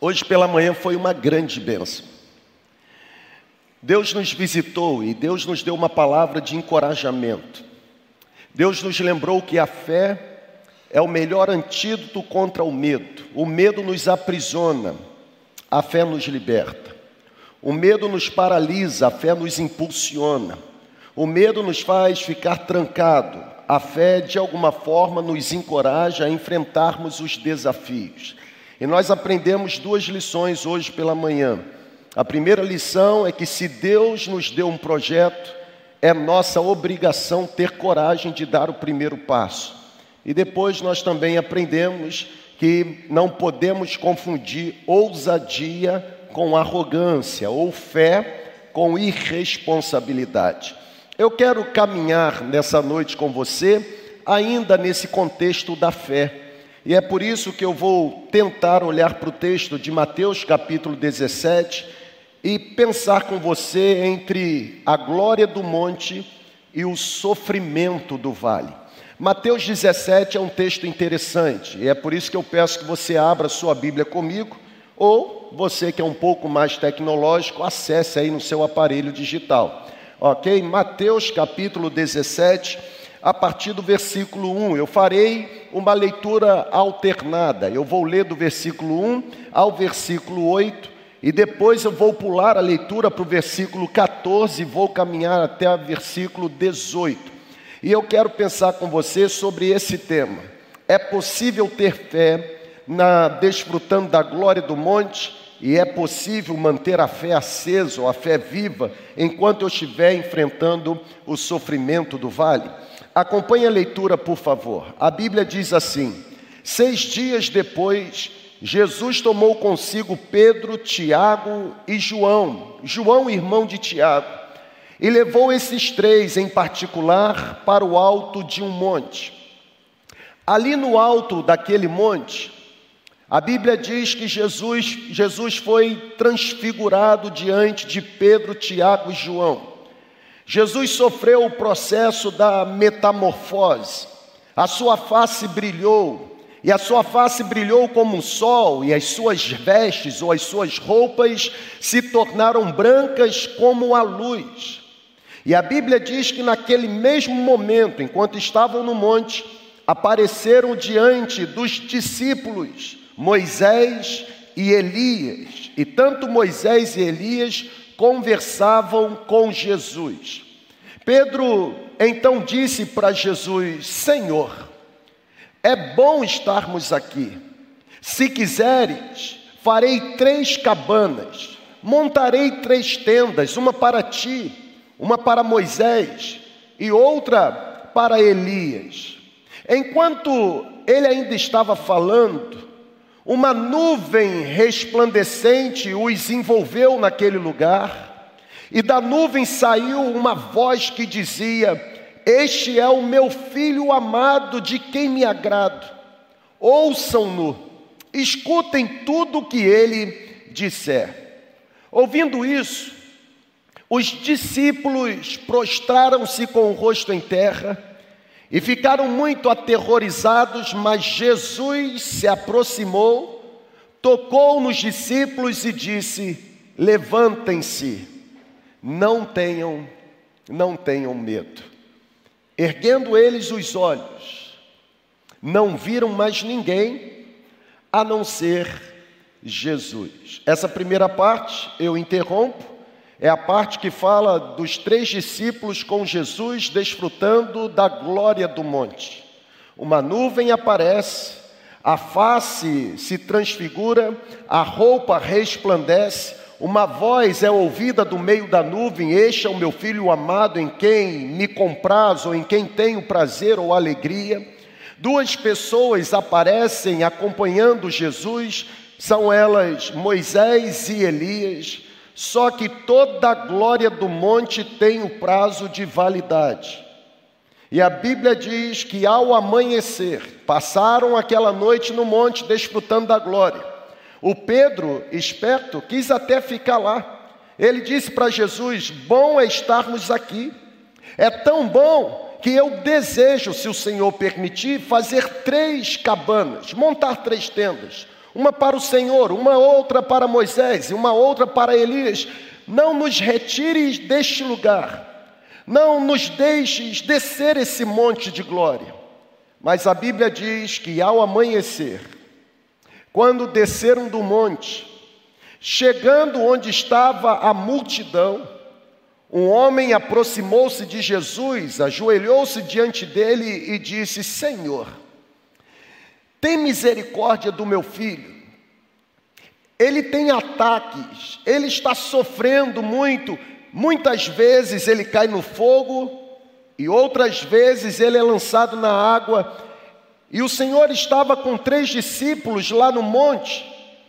Hoje pela manhã foi uma grande bênção. Deus nos visitou e Deus nos deu uma palavra de encorajamento. Deus nos lembrou que a fé é o melhor antídoto contra o medo. O medo nos aprisiona, a fé nos liberta. O medo nos paralisa, a fé nos impulsiona. O medo nos faz ficar trancado, a fé de alguma forma nos encoraja a enfrentarmos os desafios. E nós aprendemos duas lições hoje pela manhã. A primeira lição é que se Deus nos deu um projeto, é nossa obrigação ter coragem de dar o primeiro passo. E depois nós também aprendemos que não podemos confundir ousadia com arrogância ou fé com irresponsabilidade. Eu quero caminhar nessa noite com você, ainda nesse contexto da fé. E é por isso que eu vou tentar olhar para o texto de Mateus capítulo 17 e pensar com você entre a glória do monte e o sofrimento do vale. Mateus 17 é um texto interessante, e é por isso que eu peço que você abra sua Bíblia comigo, ou você que é um pouco mais tecnológico, acesse aí no seu aparelho digital. Ok? Mateus capítulo 17 a partir do versículo 1. Eu farei uma leitura alternada. Eu vou ler do versículo 1 ao versículo 8 e depois eu vou pular a leitura para o versículo 14 e vou caminhar até o versículo 18. E eu quero pensar com você sobre esse tema. É possível ter fé na desfrutando da glória do monte? E é possível manter a fé acesa a fé viva enquanto eu estiver enfrentando o sofrimento do vale? Acompanhe a leitura, por favor. A Bíblia diz assim: Seis dias depois, Jesus tomou consigo Pedro, Tiago e João, João, irmão de Tiago, e levou esses três em particular para o alto de um monte. Ali no alto daquele monte, a Bíblia diz que Jesus, Jesus foi transfigurado diante de Pedro, Tiago e João. Jesus sofreu o processo da metamorfose. A sua face brilhou, e a sua face brilhou como um sol, e as suas vestes ou as suas roupas se tornaram brancas como a luz. E a Bíblia diz que naquele mesmo momento, enquanto estavam no monte, apareceram diante dos discípulos Moisés e Elias. E tanto Moisés e Elias conversavam com Jesus. Pedro então disse para Jesus: Senhor, é bom estarmos aqui. Se quiseres, farei três cabanas, montarei três tendas, uma para ti, uma para Moisés e outra para Elias. Enquanto ele ainda estava falando, uma nuvem resplandecente os envolveu naquele lugar, e da nuvem saiu uma voz que dizia: Este é o meu filho amado, de quem me agrado. Ouçam-no, escutem tudo o que ele disser. Ouvindo isso, os discípulos prostraram-se com o rosto em terra e ficaram muito aterrorizados, mas Jesus se aproximou, tocou nos discípulos e disse: Levantem-se, não tenham, não tenham medo. Erguendo eles os olhos, não viram mais ninguém a não ser Jesus. Essa primeira parte eu interrompo é a parte que fala dos três discípulos com Jesus desfrutando da glória do monte. Uma nuvem aparece, a face se transfigura, a roupa resplandece, uma voz é ouvida do meio da nuvem: Este é o meu filho amado, em quem me compraz, ou em quem tenho prazer ou alegria. Duas pessoas aparecem acompanhando Jesus, são elas Moisés e Elias. Só que toda a glória do monte tem o prazo de validade. E a Bíblia diz que ao amanhecer, passaram aquela noite no monte desfrutando da glória. O Pedro, esperto, quis até ficar lá. Ele disse para Jesus: Bom é estarmos aqui. É tão bom que eu desejo, se o Senhor permitir, fazer três cabanas, montar três tendas uma para o Senhor, uma outra para Moisés e uma outra para Elias. Não nos retires deste lugar, não nos deixes descer esse monte de glória. Mas a Bíblia diz que ao amanhecer, quando desceram do monte, chegando onde estava a multidão, um homem aproximou-se de Jesus, ajoelhou-se diante dele e disse: Senhor, tem misericórdia do meu filho. Ele tem ataques, ele está sofrendo muito. Muitas vezes ele cai no fogo e outras vezes ele é lançado na água. E o Senhor estava com três discípulos lá no monte,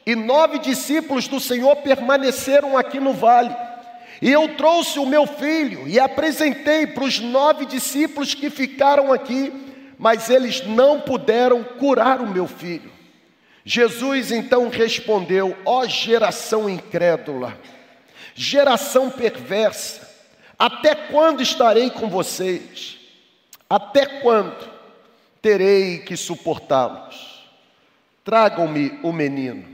e nove discípulos do Senhor permaneceram aqui no vale. E eu trouxe o meu filho e apresentei para os nove discípulos que ficaram aqui, mas eles não puderam curar o meu filho. Jesus então respondeu: Ó oh, geração incrédula, geração perversa, até quando estarei com vocês? Até quando terei que suportá-los? Tragam-me o menino.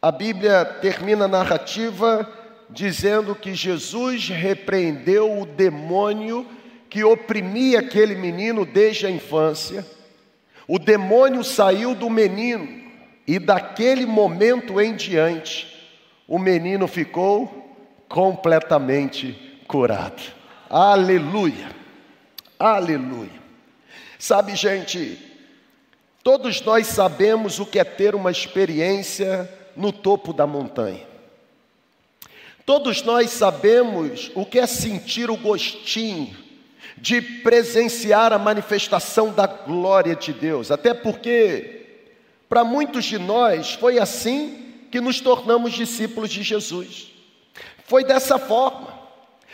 A Bíblia termina a narrativa dizendo que Jesus repreendeu o demônio que oprimia aquele menino desde a infância. O demônio saiu do menino e daquele momento em diante, o menino ficou completamente curado. Aleluia, aleluia. Sabe, gente, todos nós sabemos o que é ter uma experiência no topo da montanha. Todos nós sabemos o que é sentir o gostinho de presenciar a manifestação da glória de Deus, até porque, para muitos de nós, foi assim que nos tornamos discípulos de Jesus. Foi dessa forma.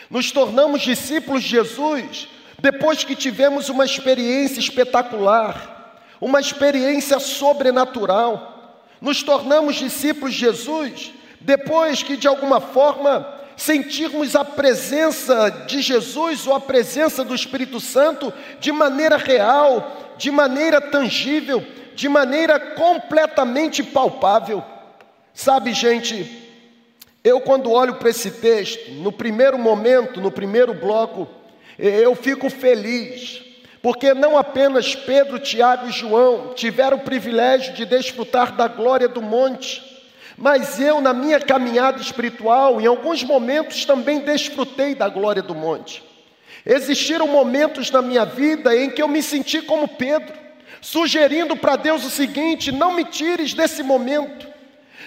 Nos tornamos discípulos de Jesus depois que tivemos uma experiência espetacular, uma experiência sobrenatural. Nos tornamos discípulos de Jesus depois que de alguma forma sentirmos a presença de Jesus ou a presença do Espírito Santo de maneira real, de maneira tangível, de maneira completamente palpável. Sabe, gente, eu quando olho para esse texto, no primeiro momento, no primeiro bloco, eu fico feliz, porque não apenas Pedro, Tiago e João tiveram o privilégio de desfrutar da glória do monte, mas eu, na minha caminhada espiritual, em alguns momentos também desfrutei da glória do monte. Existiram momentos na minha vida em que eu me senti como Pedro, sugerindo para Deus o seguinte: não me tires desse momento,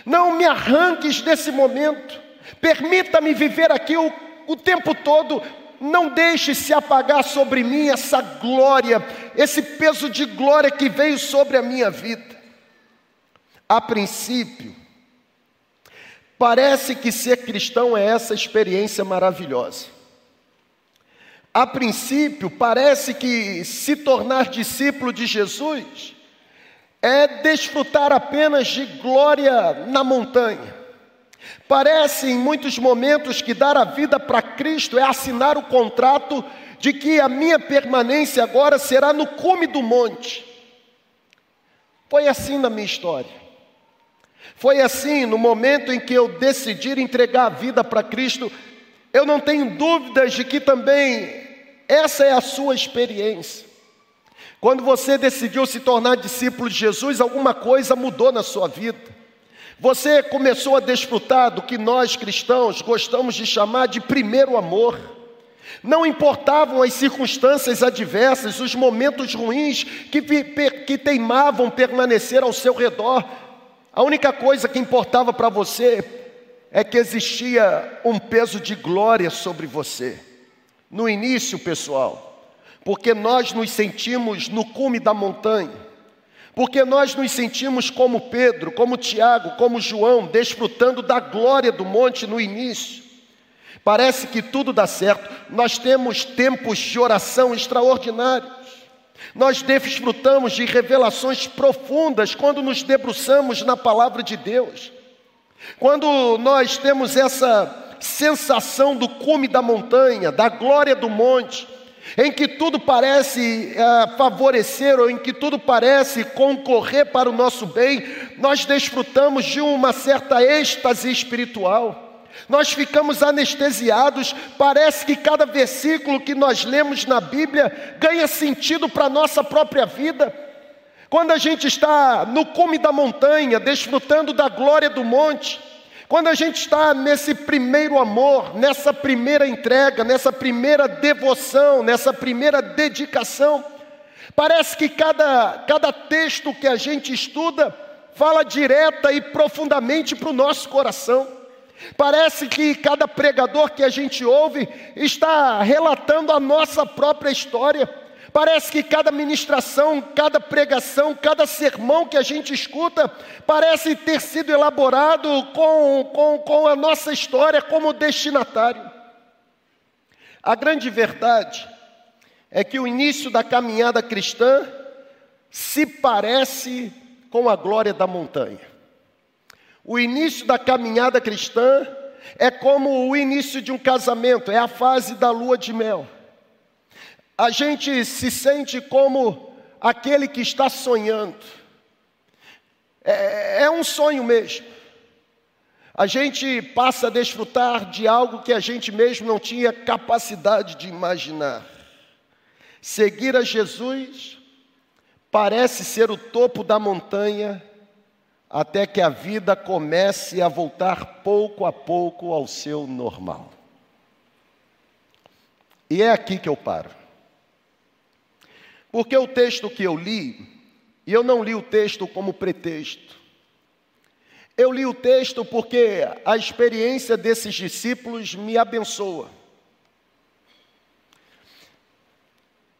não me arranques desse momento, permita-me viver aqui o, o tempo todo, não deixe se apagar sobre mim essa glória, esse peso de glória que veio sobre a minha vida. A princípio, Parece que ser cristão é essa experiência maravilhosa. A princípio, parece que se tornar discípulo de Jesus é desfrutar apenas de glória na montanha. Parece em muitos momentos que dar a vida para Cristo é assinar o contrato de que a minha permanência agora será no cume do monte. Foi assim na minha história. Foi assim, no momento em que eu decidi entregar a vida para Cristo, eu não tenho dúvidas de que também essa é a sua experiência. Quando você decidiu se tornar discípulo de Jesus, alguma coisa mudou na sua vida. Você começou a desfrutar do que nós cristãos gostamos de chamar de primeiro amor. Não importavam as circunstâncias adversas, os momentos ruins que, que teimavam permanecer ao seu redor, a única coisa que importava para você é que existia um peso de glória sobre você. No início, pessoal, porque nós nos sentimos no cume da montanha, porque nós nos sentimos como Pedro, como Tiago, como João, desfrutando da glória do monte no início. Parece que tudo dá certo, nós temos tempos de oração extraordinários. Nós desfrutamos de revelações profundas quando nos debruçamos na palavra de Deus. Quando nós temos essa sensação do cume da montanha, da glória do monte, em que tudo parece uh, favorecer ou em que tudo parece concorrer para o nosso bem, nós desfrutamos de uma certa êxtase espiritual. Nós ficamos anestesiados, parece que cada versículo que nós lemos na Bíblia ganha sentido para a nossa própria vida. Quando a gente está no cume da montanha, desfrutando da glória do monte, quando a gente está nesse primeiro amor, nessa primeira entrega, nessa primeira devoção, nessa primeira dedicação, parece que cada, cada texto que a gente estuda fala direta e profundamente para o nosso coração. Parece que cada pregador que a gente ouve está relatando a nossa própria história. Parece que cada ministração, cada pregação, cada sermão que a gente escuta, parece ter sido elaborado com, com, com a nossa história como destinatário. A grande verdade é que o início da caminhada cristã se parece com a glória da montanha. O início da caminhada cristã é como o início de um casamento, é a fase da lua de mel a gente se sente como aquele que está sonhando. É, é, um sonho mesmo. A gente passa a desfrutar de algo que a gente mesmo não tinha capacidade de imaginar. Seguir a Jesus parece ser o topo da montanha, até que a vida comece a voltar pouco a pouco ao seu normal. E é aqui que eu paro. Porque o texto que eu li, e eu não li o texto como pretexto, eu li o texto porque a experiência desses discípulos me abençoa.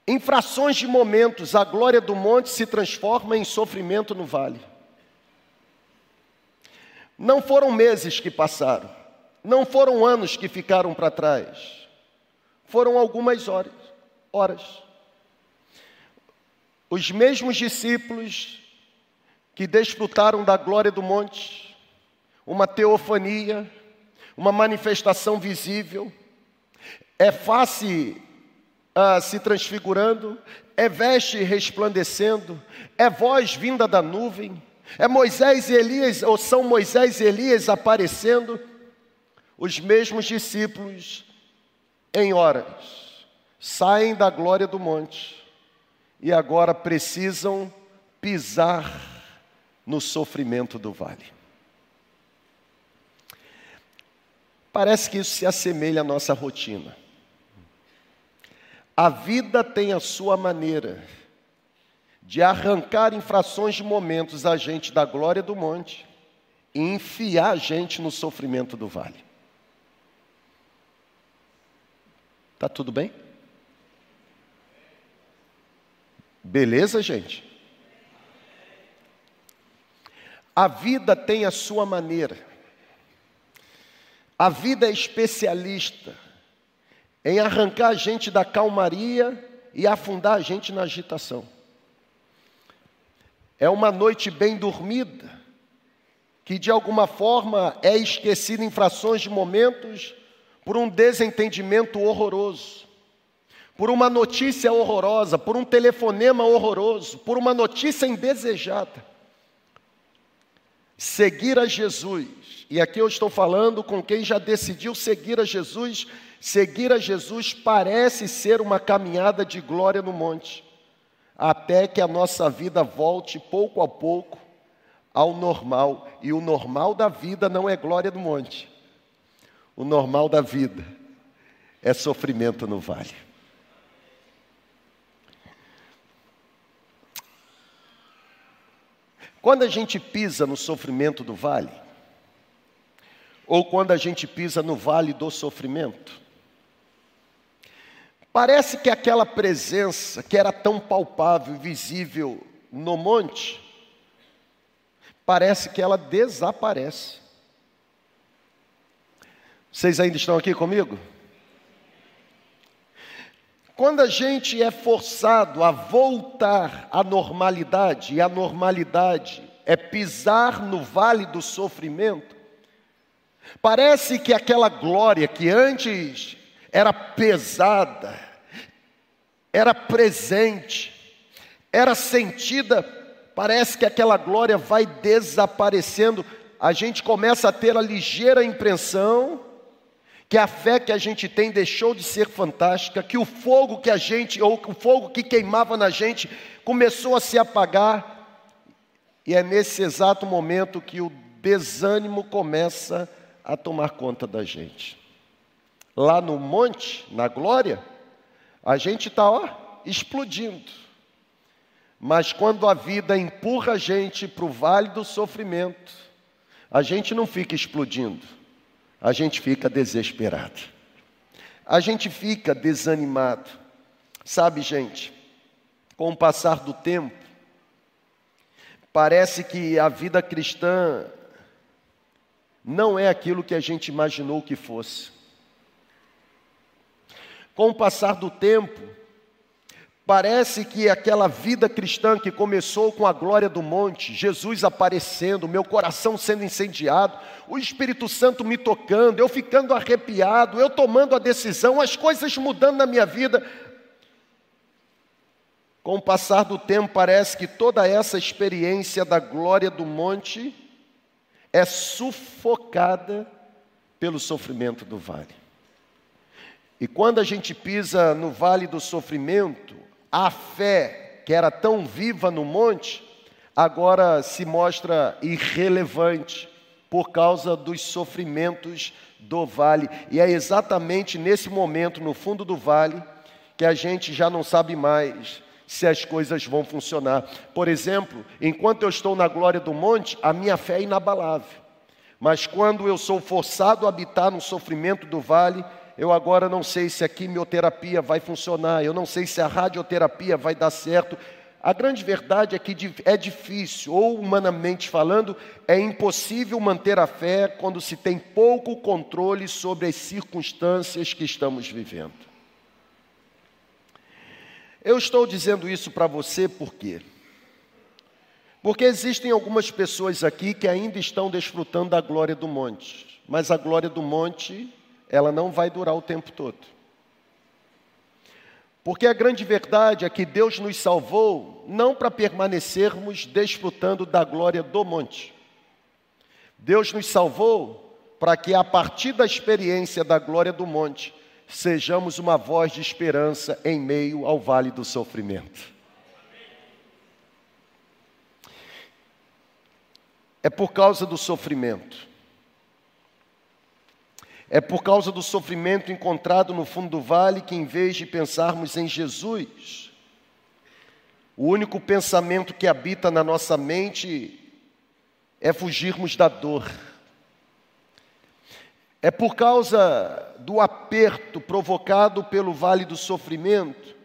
Em frações de momentos, a glória do monte se transforma em sofrimento no vale. Não foram meses que passaram, não foram anos que ficaram para trás, foram algumas horas. horas. Os mesmos discípulos que desfrutaram da glória do monte, uma teofania, uma manifestação visível, é face uh, se transfigurando, é veste resplandecendo, é voz vinda da nuvem, é Moisés e Elias, ou são Moisés e Elias aparecendo, os mesmos discípulos, em horas, saem da glória do monte e agora precisam pisar no sofrimento do vale. Parece que isso se assemelha à nossa rotina. A vida tem a sua maneira de arrancar em frações de momentos a gente da glória do monte e enfiar a gente no sofrimento do vale. Tá tudo bem? Beleza, gente? A vida tem a sua maneira. A vida é especialista em arrancar a gente da calmaria e afundar a gente na agitação. É uma noite bem dormida, que de alguma forma é esquecida em frações de momentos por um desentendimento horroroso por uma notícia horrorosa, por um telefonema horroroso, por uma notícia indesejada. Seguir a Jesus, e aqui eu estou falando com quem já decidiu seguir a Jesus, seguir a Jesus parece ser uma caminhada de glória no monte, até que a nossa vida volte pouco a pouco ao normal, e o normal da vida não é glória no monte, o normal da vida é sofrimento no vale. Quando a gente pisa no sofrimento do vale, ou quando a gente pisa no vale do sofrimento, parece que aquela presença que era tão palpável e visível no monte, parece que ela desaparece. Vocês ainda estão aqui comigo? Quando a gente é forçado a voltar à normalidade, e a normalidade é pisar no vale do sofrimento, parece que aquela glória que antes era pesada, era presente, era sentida. Parece que aquela glória vai desaparecendo. A gente começa a ter a ligeira impressão que a fé que a gente tem deixou de ser fantástica, que o fogo que a gente, ou o fogo que queimava na gente, começou a se apagar. E é nesse exato momento que o desânimo começa a tomar conta da gente. Lá no monte, na glória, a gente está, ó, explodindo. Mas quando a vida empurra a gente para o vale do sofrimento, a gente não fica explodindo, a gente fica desesperado. A gente fica desanimado. Sabe, gente, com o passar do tempo, parece que a vida cristã não é aquilo que a gente imaginou que fosse. Com o passar do tempo, parece que aquela vida cristã que começou com a glória do monte, Jesus aparecendo, meu coração sendo incendiado, o Espírito Santo me tocando, eu ficando arrepiado, eu tomando a decisão, as coisas mudando na minha vida. Com o passar do tempo, parece que toda essa experiência da glória do monte é sufocada pelo sofrimento do vale. E quando a gente pisa no vale do sofrimento, a fé que era tão viva no monte, agora se mostra irrelevante por causa dos sofrimentos do vale. E é exatamente nesse momento, no fundo do vale, que a gente já não sabe mais se as coisas vão funcionar. Por exemplo, enquanto eu estou na glória do monte, a minha fé é inabalável. Mas quando eu sou forçado a habitar no sofrimento do vale, eu agora não sei se a quimioterapia vai funcionar, eu não sei se a radioterapia vai dar certo. A grande verdade é que é difícil, ou humanamente falando, é impossível manter a fé quando se tem pouco controle sobre as circunstâncias que estamos vivendo. Eu estou dizendo isso para você por quê? Porque existem algumas pessoas aqui que ainda estão desfrutando da glória do monte, mas a glória do monte, ela não vai durar o tempo todo. Porque a grande verdade é que Deus nos salvou não para permanecermos desfrutando da glória do monte. Deus nos salvou para que a partir da experiência da glória do monte, sejamos uma voz de esperança em meio ao vale do sofrimento. É por causa do sofrimento. É por causa do sofrimento encontrado no fundo do vale que, em vez de pensarmos em Jesus, o único pensamento que habita na nossa mente é fugirmos da dor. É por causa do aperto provocado pelo vale do sofrimento,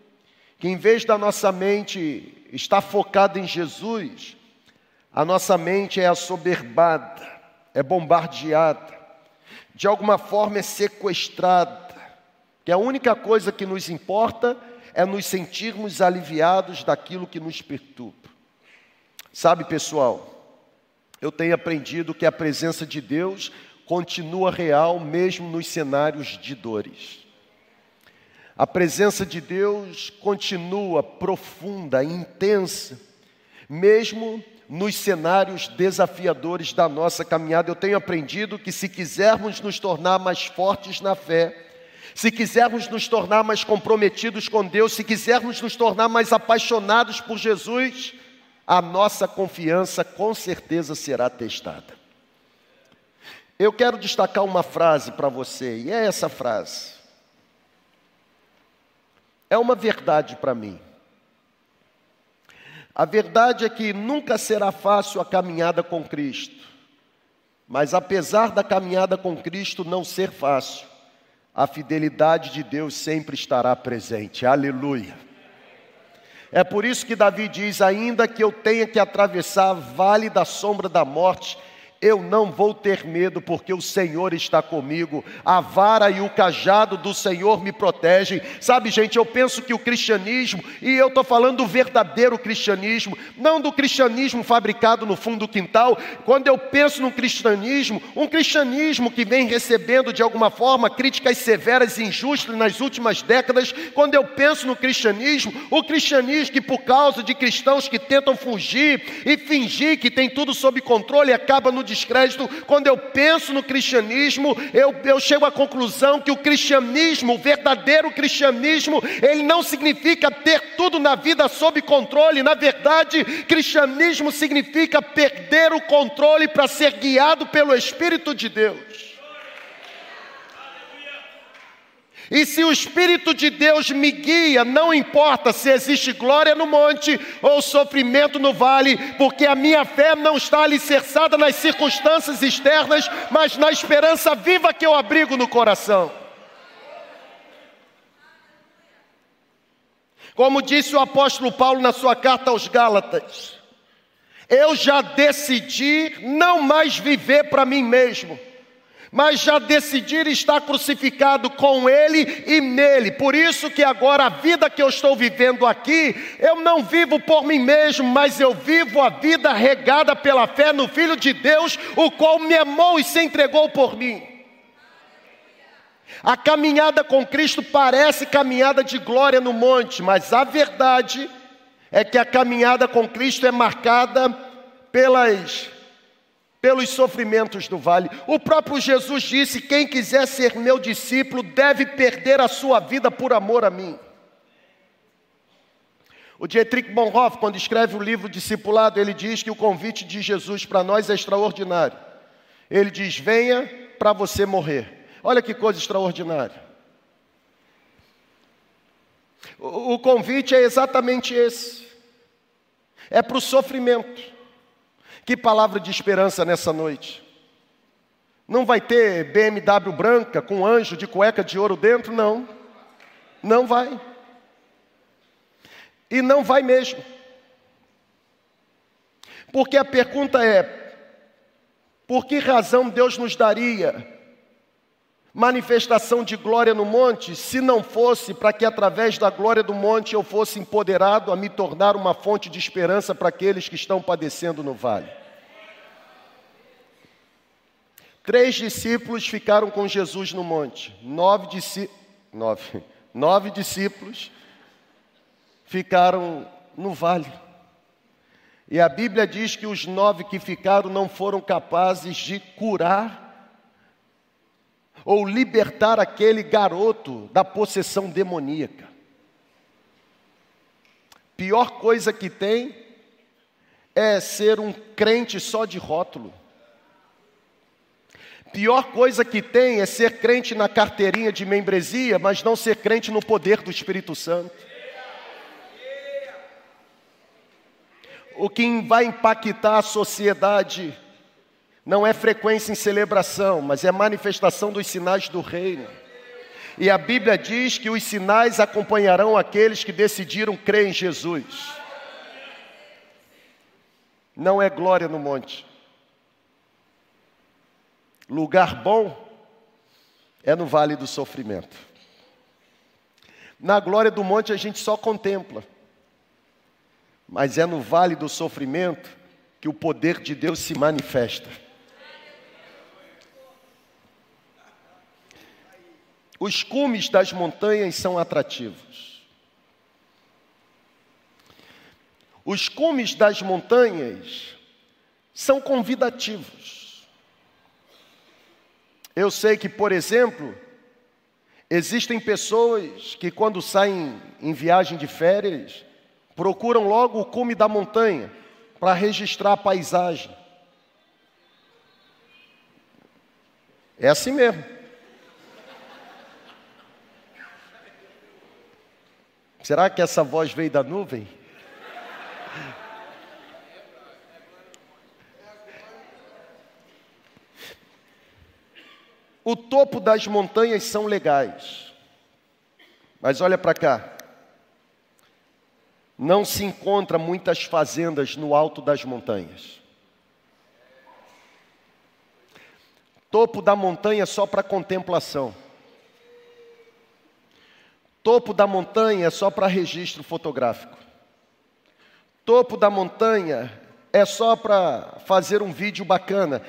que em vez da nossa mente estar focada em Jesus, a nossa mente é assoberbada, é bombardeada, de alguma forma é sequestrada, que a única coisa que nos importa é nos sentirmos aliviados daquilo que nos perturba. Sabe, pessoal, eu tenho aprendido que a presença de Deus continua real mesmo nos cenários de dores. A presença de Deus continua profunda, intensa, mesmo nos cenários desafiadores da nossa caminhada. Eu tenho aprendido que se quisermos nos tornar mais fortes na fé, se quisermos nos tornar mais comprometidos com Deus, se quisermos nos tornar mais apaixonados por Jesus, a nossa confiança com certeza será testada. Eu quero destacar uma frase para você, e é essa frase. É uma verdade para mim. A verdade é que nunca será fácil a caminhada com Cristo, mas apesar da caminhada com Cristo não ser fácil, a fidelidade de Deus sempre estará presente. Aleluia. É por isso que Davi diz: ainda que eu tenha que atravessar vale da sombra da morte, Eu não vou ter medo, porque o Senhor está comigo, a vara e o cajado do Senhor me protegem. Sabe, gente, eu penso que o cristianismo, e eu estou falando do verdadeiro cristianismo, não do cristianismo fabricado no fundo do quintal. Quando eu penso no cristianismo, um cristianismo que vem recebendo de alguma forma críticas severas e injustas nas últimas décadas, quando eu penso no cristianismo, o cristianismo que, por causa de cristãos que tentam fugir e fingir que tem tudo sob controle, acaba no descrédito. Quando eu penso no cristianismo, eu, eu chego à conclusão que o cristianismo, o verdadeiro cristianismo, ele não significa ter tudo na vida sob controle. Na verdade, cristianismo significa perder o controle para ser guiado pelo Espírito de Deus. E se o Espírito de Deus me guia, não importa se existe glória no monte ou sofrimento no vale, porque a minha fé não está alicerçada nas circunstâncias externas, mas na esperança viva que eu abrigo no coração. Como disse o apóstolo Paulo na sua carta aos Gálatas, eu já decidi não mais viver para mim mesmo mas já decidir estar crucificado com Ele e nele. Por isso que agora a vida que eu estou vivendo aqui, eu não vivo por mim mesmo, mas eu vivo a vida regada pela fé no Filho de Deus, o qual me amou e se entregou por mim. A caminhada com Cristo parece caminhada de glória no monte, mas a verdade é que a caminhada com Cristo é marcada pelas pelos sofrimentos do vale. O próprio Jesus disse: Quem quiser ser meu discípulo deve perder a sua vida por amor a mim. O Dietrich Bonhoeffer, quando escreve o livro Discipulado, ele diz que o convite de Jesus para nós é extraordinário. Ele diz: Venha para você morrer. Olha que coisa extraordinária. O, o convite é exatamente esse: é para o sofrimento. Que palavra de esperança nessa noite. Não vai ter BMW branca com anjo de cueca de ouro dentro? Não. Não vai. E não vai mesmo. Porque a pergunta é: por que razão Deus nos daria manifestação de glória no monte, se não fosse para que através da glória do monte eu fosse empoderado a me tornar uma fonte de esperança para aqueles que estão padecendo no vale. Três discípulos ficaram com Jesus no monte, nove, nove, nove discípulos ficaram no vale. E a Bíblia diz que os nove que ficaram não foram capazes de curar ou libertar aquele garoto da possessão demoníaca. Pior coisa que tem é ser um crente só de rótulo. Pior coisa que tem é ser crente na carteirinha de membresia, mas não ser crente no poder do Espírito Santo. O que vai impactar a sociedade não é frequência em celebração, mas é manifestação dos sinais do reino. E a Bíblia diz que os sinais acompanharão aqueles que decidiram crer em Jesus. Não é glória no monte. Lugar bom é no vale do sofrimento. Na glória do monte a gente só contempla, mas é no vale do sofrimento que o poder de Deus se manifesta. Os cumes das montanhas são atrativos. Os cumes das montanhas são convidativos. Eu sei que, por exemplo, existem pessoas que, quando saem em viagem de férias, procuram logo o cume da montanha para registrar a paisagem. É assim mesmo. Será que essa voz veio da nuvem? O topo das montanhas são legais. Mas olha para cá. Não se encontra muitas fazendas no alto das montanhas. Topo da montanha só para contemplação. Topo da montanha é só para registro fotográfico. Topo da montanha é só para fazer um vídeo bacana.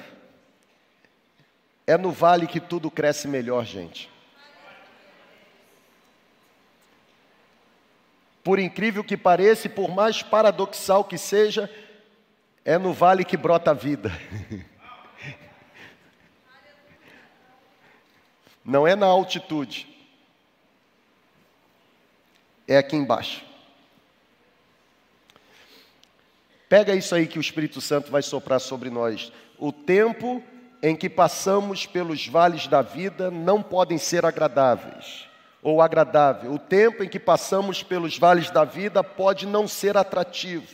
É no vale que tudo cresce melhor, gente. Por incrível que pareça, e por mais paradoxal que seja, é no vale que brota a vida. Não é na altitude, é aqui embaixo. Pega isso aí que o Espírito Santo vai soprar sobre nós. O tempo em que passamos pelos vales da vida não podem ser agradáveis ou agradável. O tempo em que passamos pelos vales da vida pode não ser atrativo,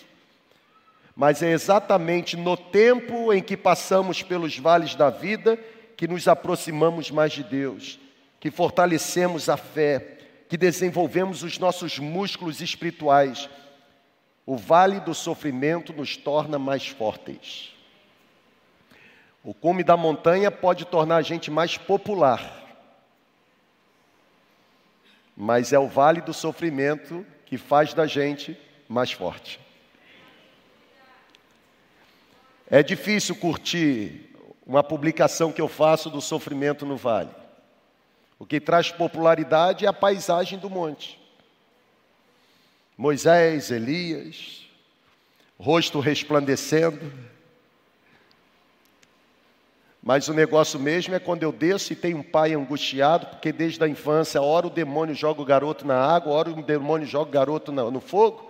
mas é exatamente no tempo em que passamos pelos vales da vida que nos aproximamos mais de Deus, que fortalecemos a fé, que desenvolvemos os nossos músculos espirituais. O vale do sofrimento nos torna mais fortes. O cume da montanha pode tornar a gente mais popular, mas é o vale do sofrimento que faz da gente mais forte. É difícil curtir uma publicação que eu faço do sofrimento no vale. O que traz popularidade é a paisagem do monte. Moisés, Elias, rosto resplandecendo. Mas o negócio mesmo é quando eu desço e tem um pai angustiado, porque desde a infância, hora o demônio joga o garoto na água, hora o demônio joga o garoto no fogo.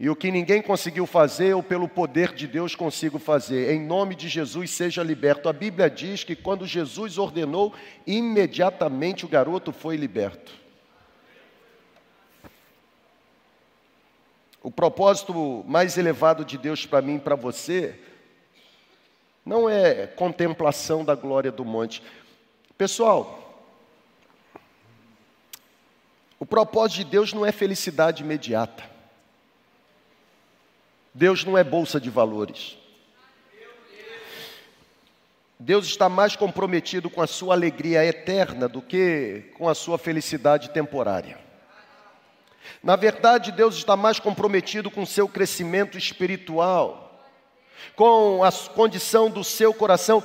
E o que ninguém conseguiu fazer, eu pelo poder de Deus consigo fazer. Em nome de Jesus, seja liberto. A Bíblia diz que quando Jesus ordenou, imediatamente o garoto foi liberto. O propósito mais elevado de Deus para mim e para você não é contemplação da glória do monte. Pessoal, o propósito de Deus não é felicidade imediata. Deus não é bolsa de valores. Deus está mais comprometido com a sua alegria eterna do que com a sua felicidade temporária. Na verdade, Deus está mais comprometido com o seu crescimento espiritual, com a condição do seu coração.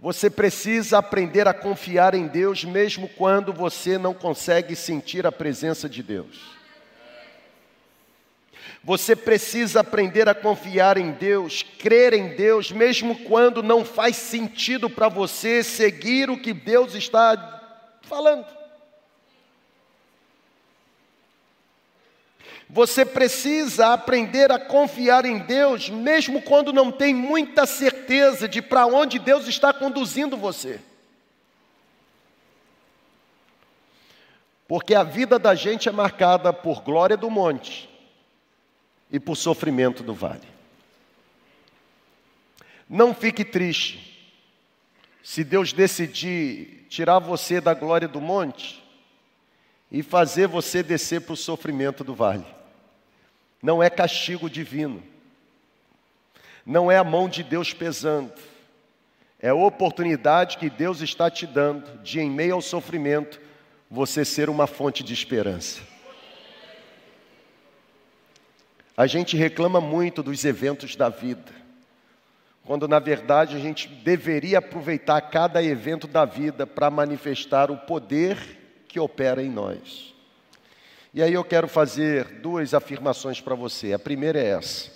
Você precisa aprender a confiar em Deus, mesmo quando você não consegue sentir a presença de Deus. Você precisa aprender a confiar em Deus, crer em Deus, mesmo quando não faz sentido para você seguir o que Deus está falando. Você precisa aprender a confiar em Deus, mesmo quando não tem muita certeza de para onde Deus está conduzindo você. Porque a vida da gente é marcada por glória do monte e por sofrimento do vale. Não fique triste se Deus decidir tirar você da glória do monte e fazer você descer para o sofrimento do vale. Não é castigo divino, não é a mão de Deus pesando, é a oportunidade que Deus está te dando de, em meio ao sofrimento, você ser uma fonte de esperança. A gente reclama muito dos eventos da vida, quando na verdade a gente deveria aproveitar cada evento da vida para manifestar o poder que opera em nós. E aí eu quero fazer duas afirmações para você. A primeira é essa: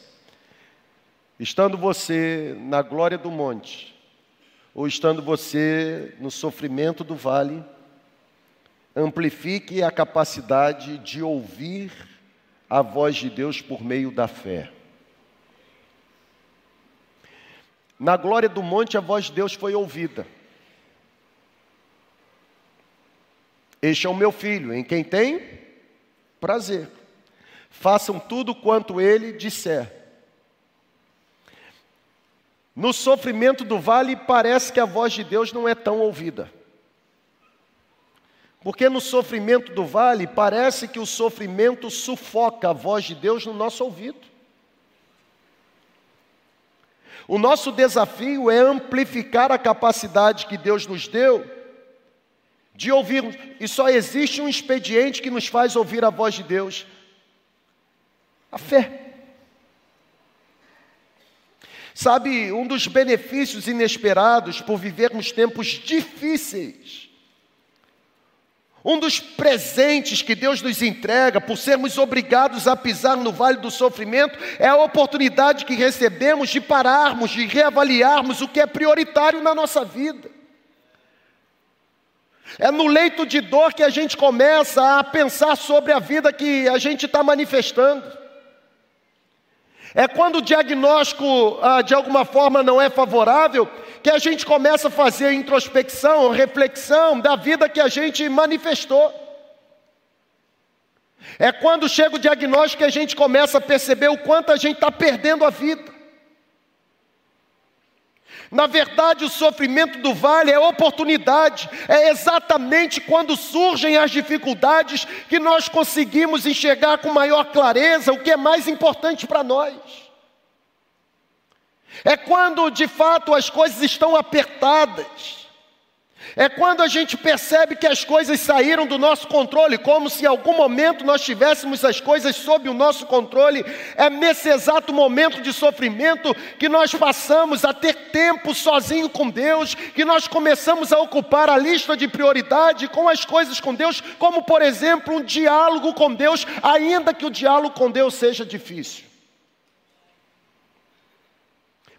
estando você na glória do monte, ou estando você no sofrimento do vale, amplifique a capacidade de ouvir a voz de Deus por meio da fé. Na glória do monte, a voz de Deus foi ouvida. Este é o meu filho, em quem tem prazer. Façam tudo quanto ele disser. No sofrimento do vale, parece que a voz de Deus não é tão ouvida. Porque no sofrimento do vale, parece que o sofrimento sufoca a voz de Deus no nosso ouvido. O nosso desafio é amplificar a capacidade que Deus nos deu de ouvirmos. E só existe um expediente que nos faz ouvir a voz de Deus: a fé. Sabe, um dos benefícios inesperados por vivermos tempos difíceis, um dos presentes que Deus nos entrega por sermos obrigados a pisar no vale do sofrimento é a oportunidade que recebemos de pararmos, de reavaliarmos o que é prioritário na nossa vida. É no leito de dor que a gente começa a pensar sobre a vida que a gente está manifestando. É quando o diagnóstico ah, de alguma forma não é favorável que a gente começa a fazer introspecção, reflexão da vida que a gente manifestou. É quando chega o diagnóstico que a gente começa a perceber o quanto a gente está perdendo a vida. Na verdade, o sofrimento do vale é oportunidade, é exatamente quando surgem as dificuldades que nós conseguimos enxergar com maior clareza o que é mais importante para nós. É quando de fato as coisas estão apertadas, é quando a gente percebe que as coisas saíram do nosso controle, como se em algum momento nós tivéssemos as coisas sob o nosso controle. É nesse exato momento de sofrimento que nós passamos a ter tempo sozinho com Deus, que nós começamos a ocupar a lista de prioridade com as coisas com Deus, como por exemplo um diálogo com Deus, ainda que o diálogo com Deus seja difícil.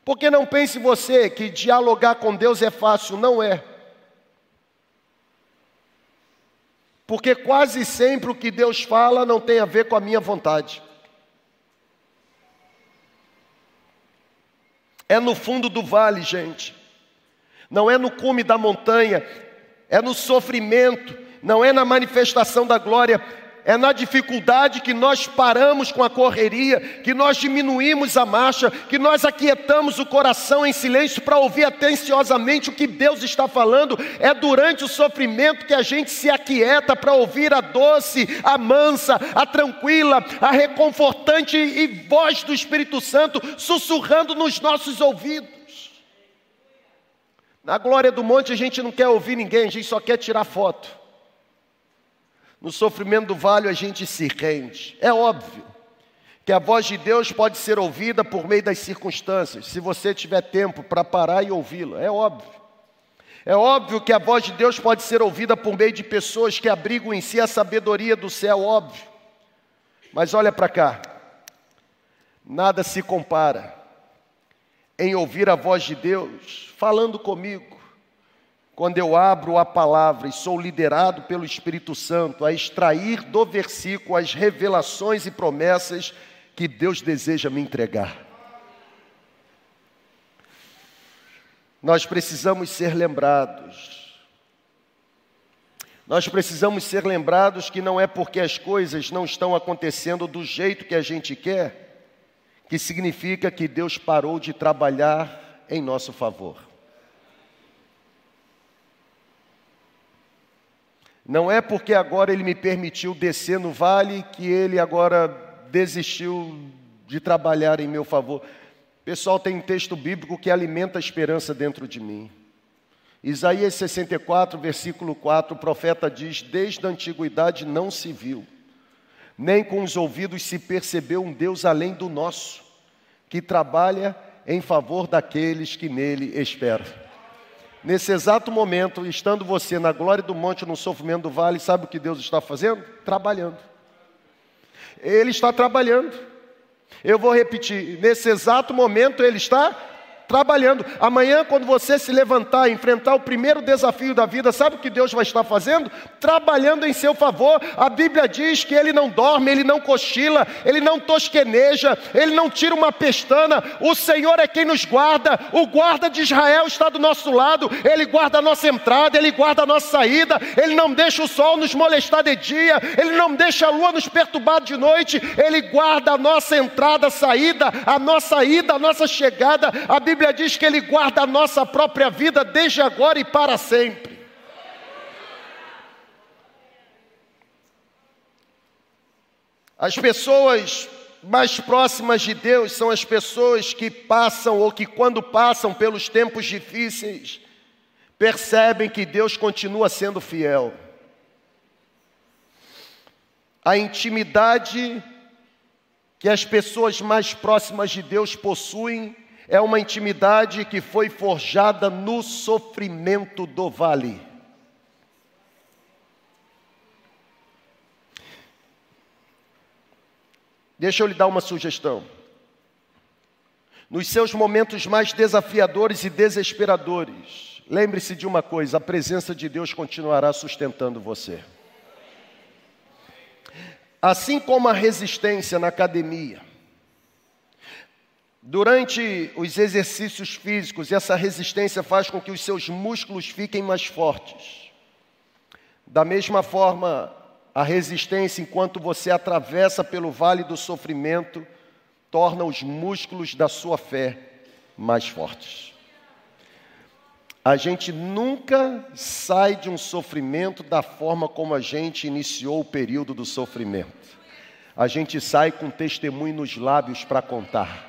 Porque não pense você que dialogar com Deus é fácil, não é. Porque quase sempre o que Deus fala não tem a ver com a minha vontade. É no fundo do vale, gente. Não é no cume da montanha, é no sofrimento, não é na manifestação da glória, é na dificuldade que nós paramos com a correria, que nós diminuímos a marcha, que nós aquietamos o coração em silêncio para ouvir atenciosamente o que Deus está falando. É durante o sofrimento que a gente se aquieta para ouvir a doce, a mansa, a tranquila, a reconfortante e voz do Espírito Santo sussurrando nos nossos ouvidos. Na glória do monte a gente não quer ouvir ninguém, a gente só quer tirar foto. No sofrimento do vale a gente se rende. É óbvio que a voz de Deus pode ser ouvida por meio das circunstâncias, se você tiver tempo para parar e ouvi-la. É óbvio. É óbvio que a voz de Deus pode ser ouvida por meio de pessoas que abrigam em si a sabedoria do céu, óbvio. Mas olha para cá. Nada se compara em ouvir a voz de Deus falando comigo quando eu abro a palavra e sou liderado pelo Espírito Santo a extrair do versículo as revelações e promessas que Deus deseja me entregar. Nós precisamos ser lembrados. Nós precisamos ser lembrados que não é porque as coisas não estão acontecendo do jeito que a gente quer, que significa que Deus parou de trabalhar em nosso favor. Não é porque agora ele me permitiu descer no vale que ele agora desistiu de trabalhar em meu favor. Pessoal, tem um texto bíblico que alimenta a esperança dentro de mim. Isaías 64, versículo 4, o profeta diz: Desde a antiguidade não se viu, nem com os ouvidos se percebeu um Deus além do nosso, que trabalha em favor daqueles que nele esperam. Nesse exato momento, estando você na glória do monte, no sofrimento do vale, sabe o que Deus está fazendo? Trabalhando. Ele está trabalhando. Eu vou repetir: nesse exato momento, Ele está trabalhando. Amanhã, quando você se levantar enfrentar o primeiro desafio da vida, sabe o que Deus vai estar fazendo? Trabalhando em seu favor. A Bíblia diz que Ele não dorme, Ele não cochila, Ele não tosqueneja, Ele não tira uma pestana. O Senhor é quem nos guarda. O guarda de Israel está do nosso lado. Ele guarda a nossa entrada, Ele guarda a nossa saída. Ele não deixa o sol nos molestar de dia, Ele não deixa a lua nos perturbar de noite. Ele guarda a nossa entrada, saída, a nossa ida, a nossa chegada. A Bíblia Bíblia diz que Ele guarda a nossa própria vida desde agora e para sempre. As pessoas mais próximas de Deus são as pessoas que passam ou que, quando passam pelos tempos difíceis, percebem que Deus continua sendo fiel. A intimidade que as pessoas mais próximas de Deus possuem é uma intimidade que foi forjada no sofrimento do vale. Deixa eu lhe dar uma sugestão. Nos seus momentos mais desafiadores e desesperadores, lembre-se de uma coisa: a presença de Deus continuará sustentando você. Assim como a resistência na academia, durante os exercícios físicos, essa resistência faz com que os seus músculos fiquem mais fortes. Da mesma forma, a resistência, enquanto você atravessa pelo vale do sofrimento, torna os músculos da sua fé mais fortes. A gente nunca sai de um sofrimento da forma como a gente iniciou o período do sofrimento. A gente sai com testemunho nos lábios para contar.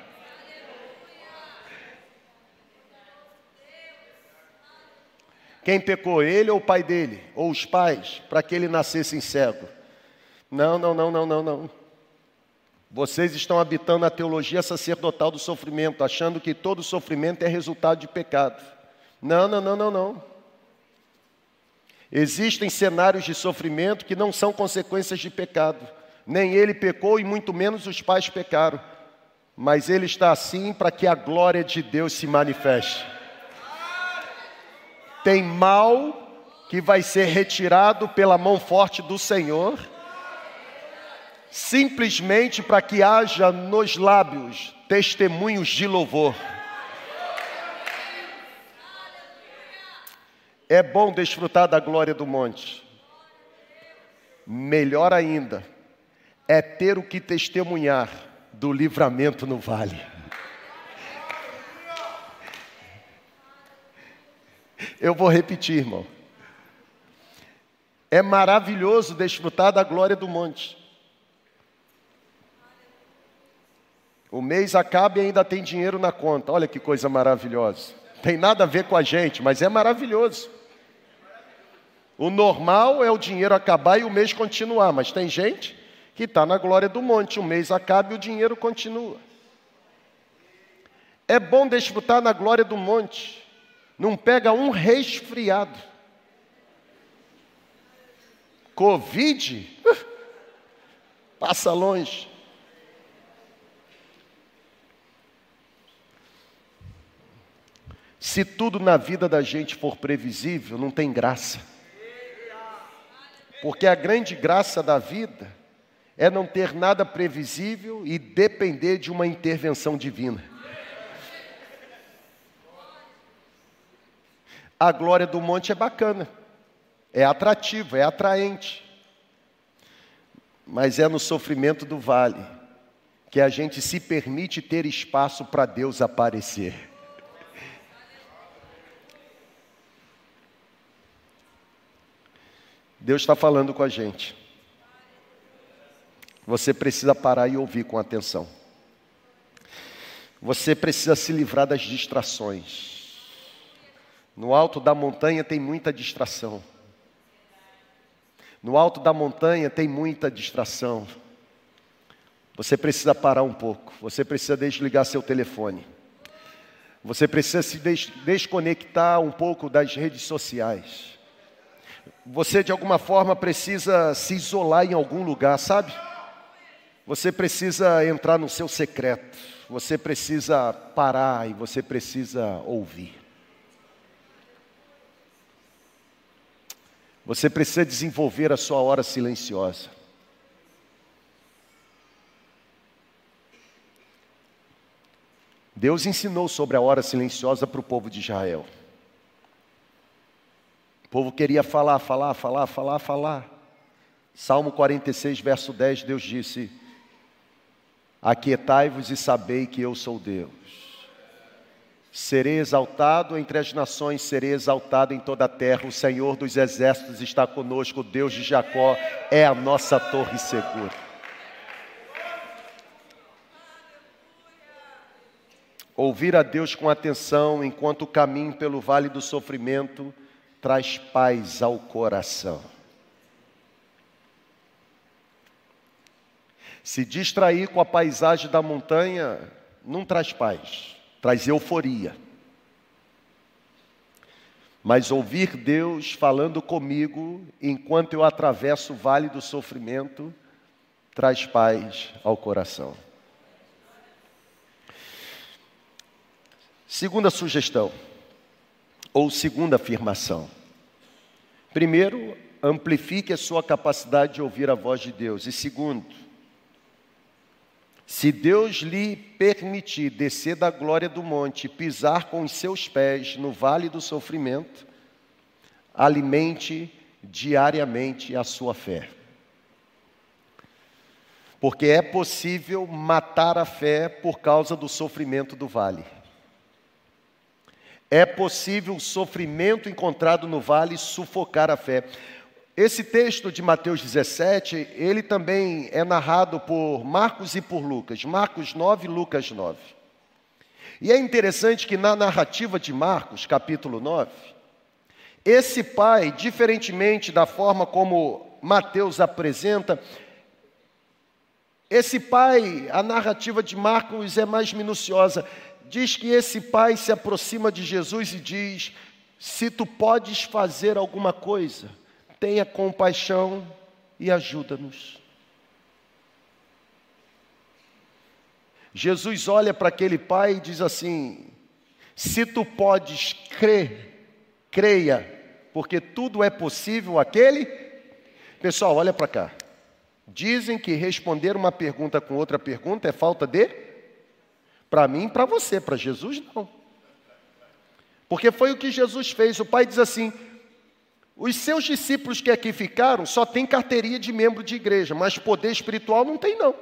Quem pecou, ele ou o pai dele, ou os pais, para que ele nascesse cego? Não, não, não, não, não, não. Vocês estão habitando a teologia sacerdotal do sofrimento, achando que todo sofrimento é resultado de pecado. Não, não, não, não, não. Existem cenários de sofrimento que não são consequências de pecado. Nem ele pecou e muito menos os pais pecaram. Mas ele está assim para que a glória de Deus se manifeste. Tem mal que vai ser retirado pela mão forte do Senhor, simplesmente para que haja nos lábios testemunhos de louvor. É bom desfrutar da glória do monte. Melhor ainda é ter o que testemunhar do livramento no vale. Eu vou repetir, irmão. É maravilhoso desfrutar da glória do monte. O mês acaba e ainda tem dinheiro na conta. Olha que coisa maravilhosa. Tem nada a ver com a gente, mas é maravilhoso. O normal é o dinheiro acabar e o mês continuar, mas tem gente que está na glória do monte. O mês acaba e o dinheiro continua. É bom desfrutar na glória do monte não pega um resfriado. Covid, uh, passa longe. Se tudo na vida da gente for previsível, não tem graça. Porque a grande graça da vida é não ter nada previsível e depender de uma intervenção divina. A glória do monte é bacana, é atrativo, é atraente. Mas é no sofrimento do vale que a gente se permite ter espaço para Deus aparecer. Deus está falando com a gente. Você precisa parar e ouvir com atenção. Você precisa se livrar das distrações. No alto da montanha tem muita distração. No alto da montanha tem muita distração. Você precisa parar um pouco. Você precisa desligar seu telefone. Você precisa se des desconectar um pouco das redes sociais. Você de alguma forma precisa se isolar em algum lugar, sabe? Você precisa entrar no seu secreto. Você precisa parar e você precisa ouvir. Você precisa desenvolver a sua hora silenciosa. Deus ensinou sobre a hora silenciosa para o povo de Israel. O povo queria falar, falar, falar, falar, falar. Salmo 46, verso 10, Deus disse: Aquietai-vos e sabei que eu sou Deus. Serei exaltado entre as nações, serei exaltado em toda a terra. O Senhor dos exércitos está conosco, o Deus de Jacó é a nossa torre segura. Ouvir a Deus com atenção enquanto caminho pelo vale do sofrimento traz paz ao coração. Se distrair com a paisagem da montanha não traz paz, traz euforia. Mas ouvir Deus falando comigo enquanto eu atravesso o vale do sofrimento traz paz ao coração. Segunda sugestão, ou segunda afirmação. Primeiro, amplifique a sua capacidade de ouvir a voz de Deus. E segundo, se Deus lhe permitir descer da glória do monte, pisar com os seus pés no vale do sofrimento, alimente diariamente a sua fé. Porque é possível matar a fé por causa do sofrimento do vale. É possível o sofrimento encontrado no vale sufocar a fé. Esse texto de Mateus 17, ele também é narrado por Marcos e por Lucas, Marcos 9 e Lucas 9. E é interessante que na narrativa de Marcos, capítulo 9, esse pai, diferentemente da forma como Mateus apresenta, esse pai, a narrativa de Marcos é mais minuciosa. Diz que esse pai se aproxima de Jesus e diz: Se tu podes fazer alguma coisa, tenha compaixão e ajuda-nos. Jesus olha para aquele pai e diz assim: Se tu podes crer, creia, porque tudo é possível aquele. Pessoal, olha para cá. Dizem que responder uma pergunta com outra pergunta é falta de? Para mim, para você, para Jesus não. Porque foi o que Jesus fez. O pai diz assim: os seus discípulos que aqui ficaram só têm carteirinha de membro de igreja, mas poder espiritual não tem, não.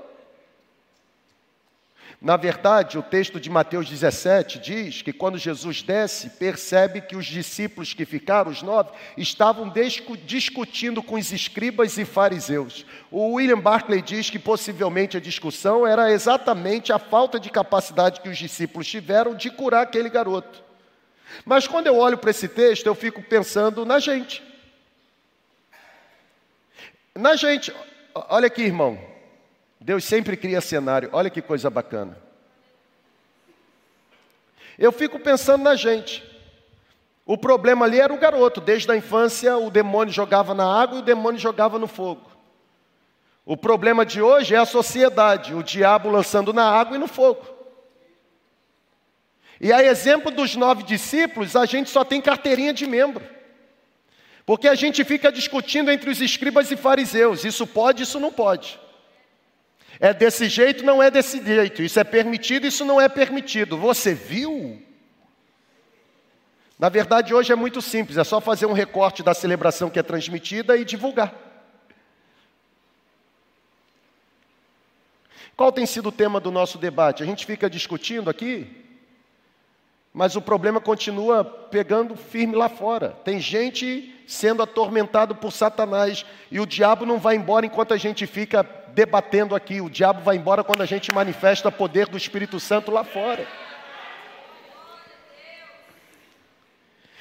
Na verdade, o texto de Mateus 17 diz que quando Jesus desce, percebe que os discípulos que ficaram, os nove, estavam discutindo com os escribas e fariseus. O William Barclay diz que possivelmente a discussão era exatamente a falta de capacidade que os discípulos tiveram de curar aquele garoto. Mas quando eu olho para esse texto, eu fico pensando na gente. Na gente, olha aqui, irmão. Deus sempre cria cenário. Olha que coisa bacana. Eu fico pensando na gente. O problema ali era o garoto. Desde a infância, o demônio jogava na água e o demônio jogava no fogo. O problema de hoje é a sociedade. O diabo lançando na água e no fogo. E a exemplo dos nove discípulos, a gente só tem carteirinha de membro. Porque a gente fica discutindo entre os escribas e fariseus: isso pode, isso não pode. É desse jeito, não é desse jeito. Isso é permitido, isso não é permitido. Você viu? Na verdade, hoje é muito simples: é só fazer um recorte da celebração que é transmitida e divulgar. Qual tem sido o tema do nosso debate? A gente fica discutindo aqui mas o problema continua pegando firme lá fora. Tem gente sendo atormentado por Satanás e o diabo não vai embora enquanto a gente fica debatendo aqui. O diabo vai embora quando a gente manifesta o poder do Espírito Santo lá fora.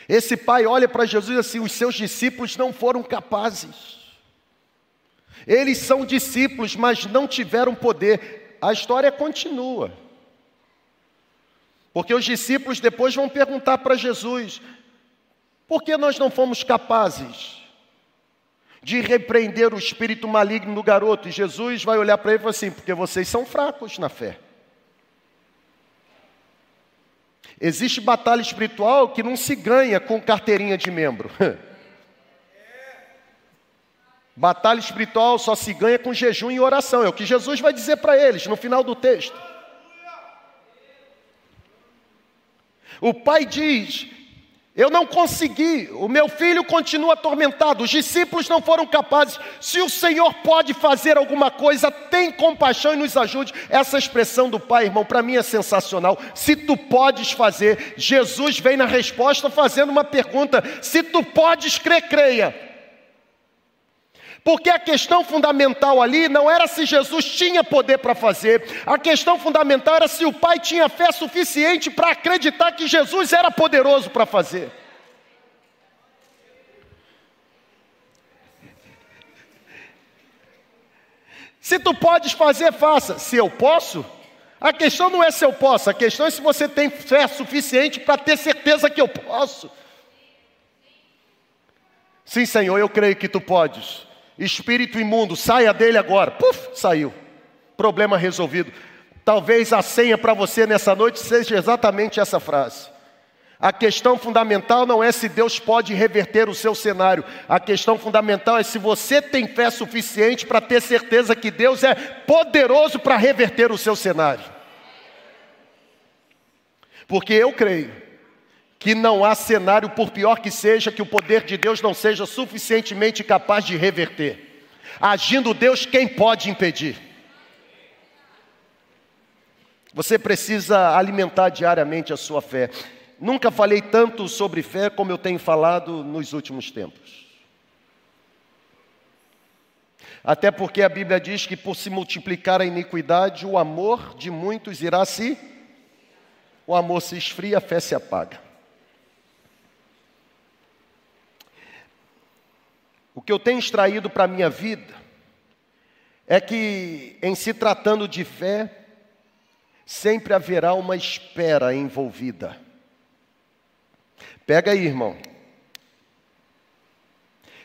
Esse pai olha para Jesus assim: os seus discípulos não foram capazes. Eles são discípulos, mas não tiveram poder. A história continua. Porque os discípulos depois vão perguntar para Jesus: por que nós não fomos capazes de repreender o espírito maligno do garoto? E Jesus vai olhar para ele e falar assim: porque vocês são fracos na fé. Existe batalha espiritual que não se ganha com carteirinha de membro. Batalha espiritual só se ganha com jejum e oração. É o que Jesus vai dizer para eles no final do texto. O pai diz: Eu não consegui, o meu filho continua atormentado, os discípulos não foram capazes. Se o Senhor pode fazer alguma coisa, tem compaixão e nos ajude. Essa expressão do pai, irmão, para mim é sensacional. Se tu podes fazer, Jesus vem na resposta fazendo uma pergunta: Se tu podes crer, creia. Porque a questão fundamental ali não era se Jesus tinha poder para fazer, a questão fundamental era se o pai tinha fé suficiente para acreditar que Jesus era poderoso para fazer. Se tu podes fazer, faça. Se eu posso, a questão não é se eu posso, a questão é se você tem fé suficiente para ter certeza que eu posso. Sim, Senhor, eu creio que tu podes. Espírito imundo, saia dele agora. Puf, saiu. Problema resolvido. Talvez a senha para você nessa noite seja exatamente essa frase. A questão fundamental não é se Deus pode reverter o seu cenário. A questão fundamental é se você tem fé suficiente para ter certeza que Deus é poderoso para reverter o seu cenário. Porque eu creio que não há cenário, por pior que seja, que o poder de Deus não seja suficientemente capaz de reverter. Agindo Deus, quem pode impedir? Você precisa alimentar diariamente a sua fé. Nunca falei tanto sobre fé como eu tenho falado nos últimos tempos. Até porque a Bíblia diz que por se multiplicar a iniquidade, o amor de muitos irá se. O amor se esfria, a fé se apaga. O que eu tenho extraído para a minha vida é que, em se tratando de fé, sempre haverá uma espera envolvida. Pega aí, irmão.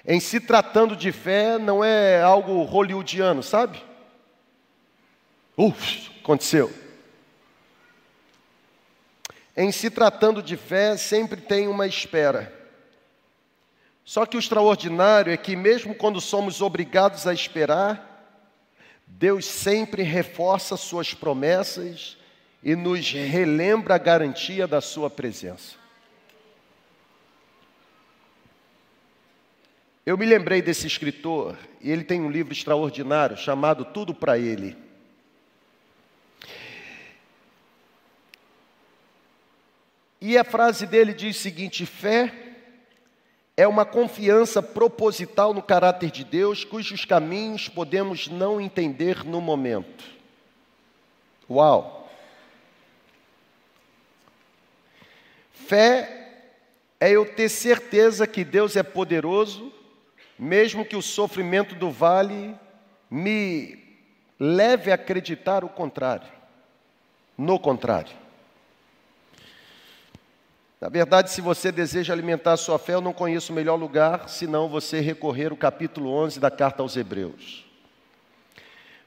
Em se tratando de fé, não é algo hollywoodiano, sabe? Uf, aconteceu. Em se tratando de fé, sempre tem uma espera. Só que o extraordinário é que, mesmo quando somos obrigados a esperar, Deus sempre reforça Suas promessas e nos relembra a garantia da Sua presença. Eu me lembrei desse escritor, e ele tem um livro extraordinário chamado Tudo para Ele. E a frase dele diz o seguinte: fé é uma confiança proposital no caráter de Deus, cujos caminhos podemos não entender no momento. Uau! Fé é eu ter certeza que Deus é poderoso mesmo que o sofrimento do vale me leve a acreditar o contrário, no contrário. Na verdade, se você deseja alimentar a sua fé, eu não conheço melhor lugar senão você recorrer ao capítulo 11 da carta aos Hebreus.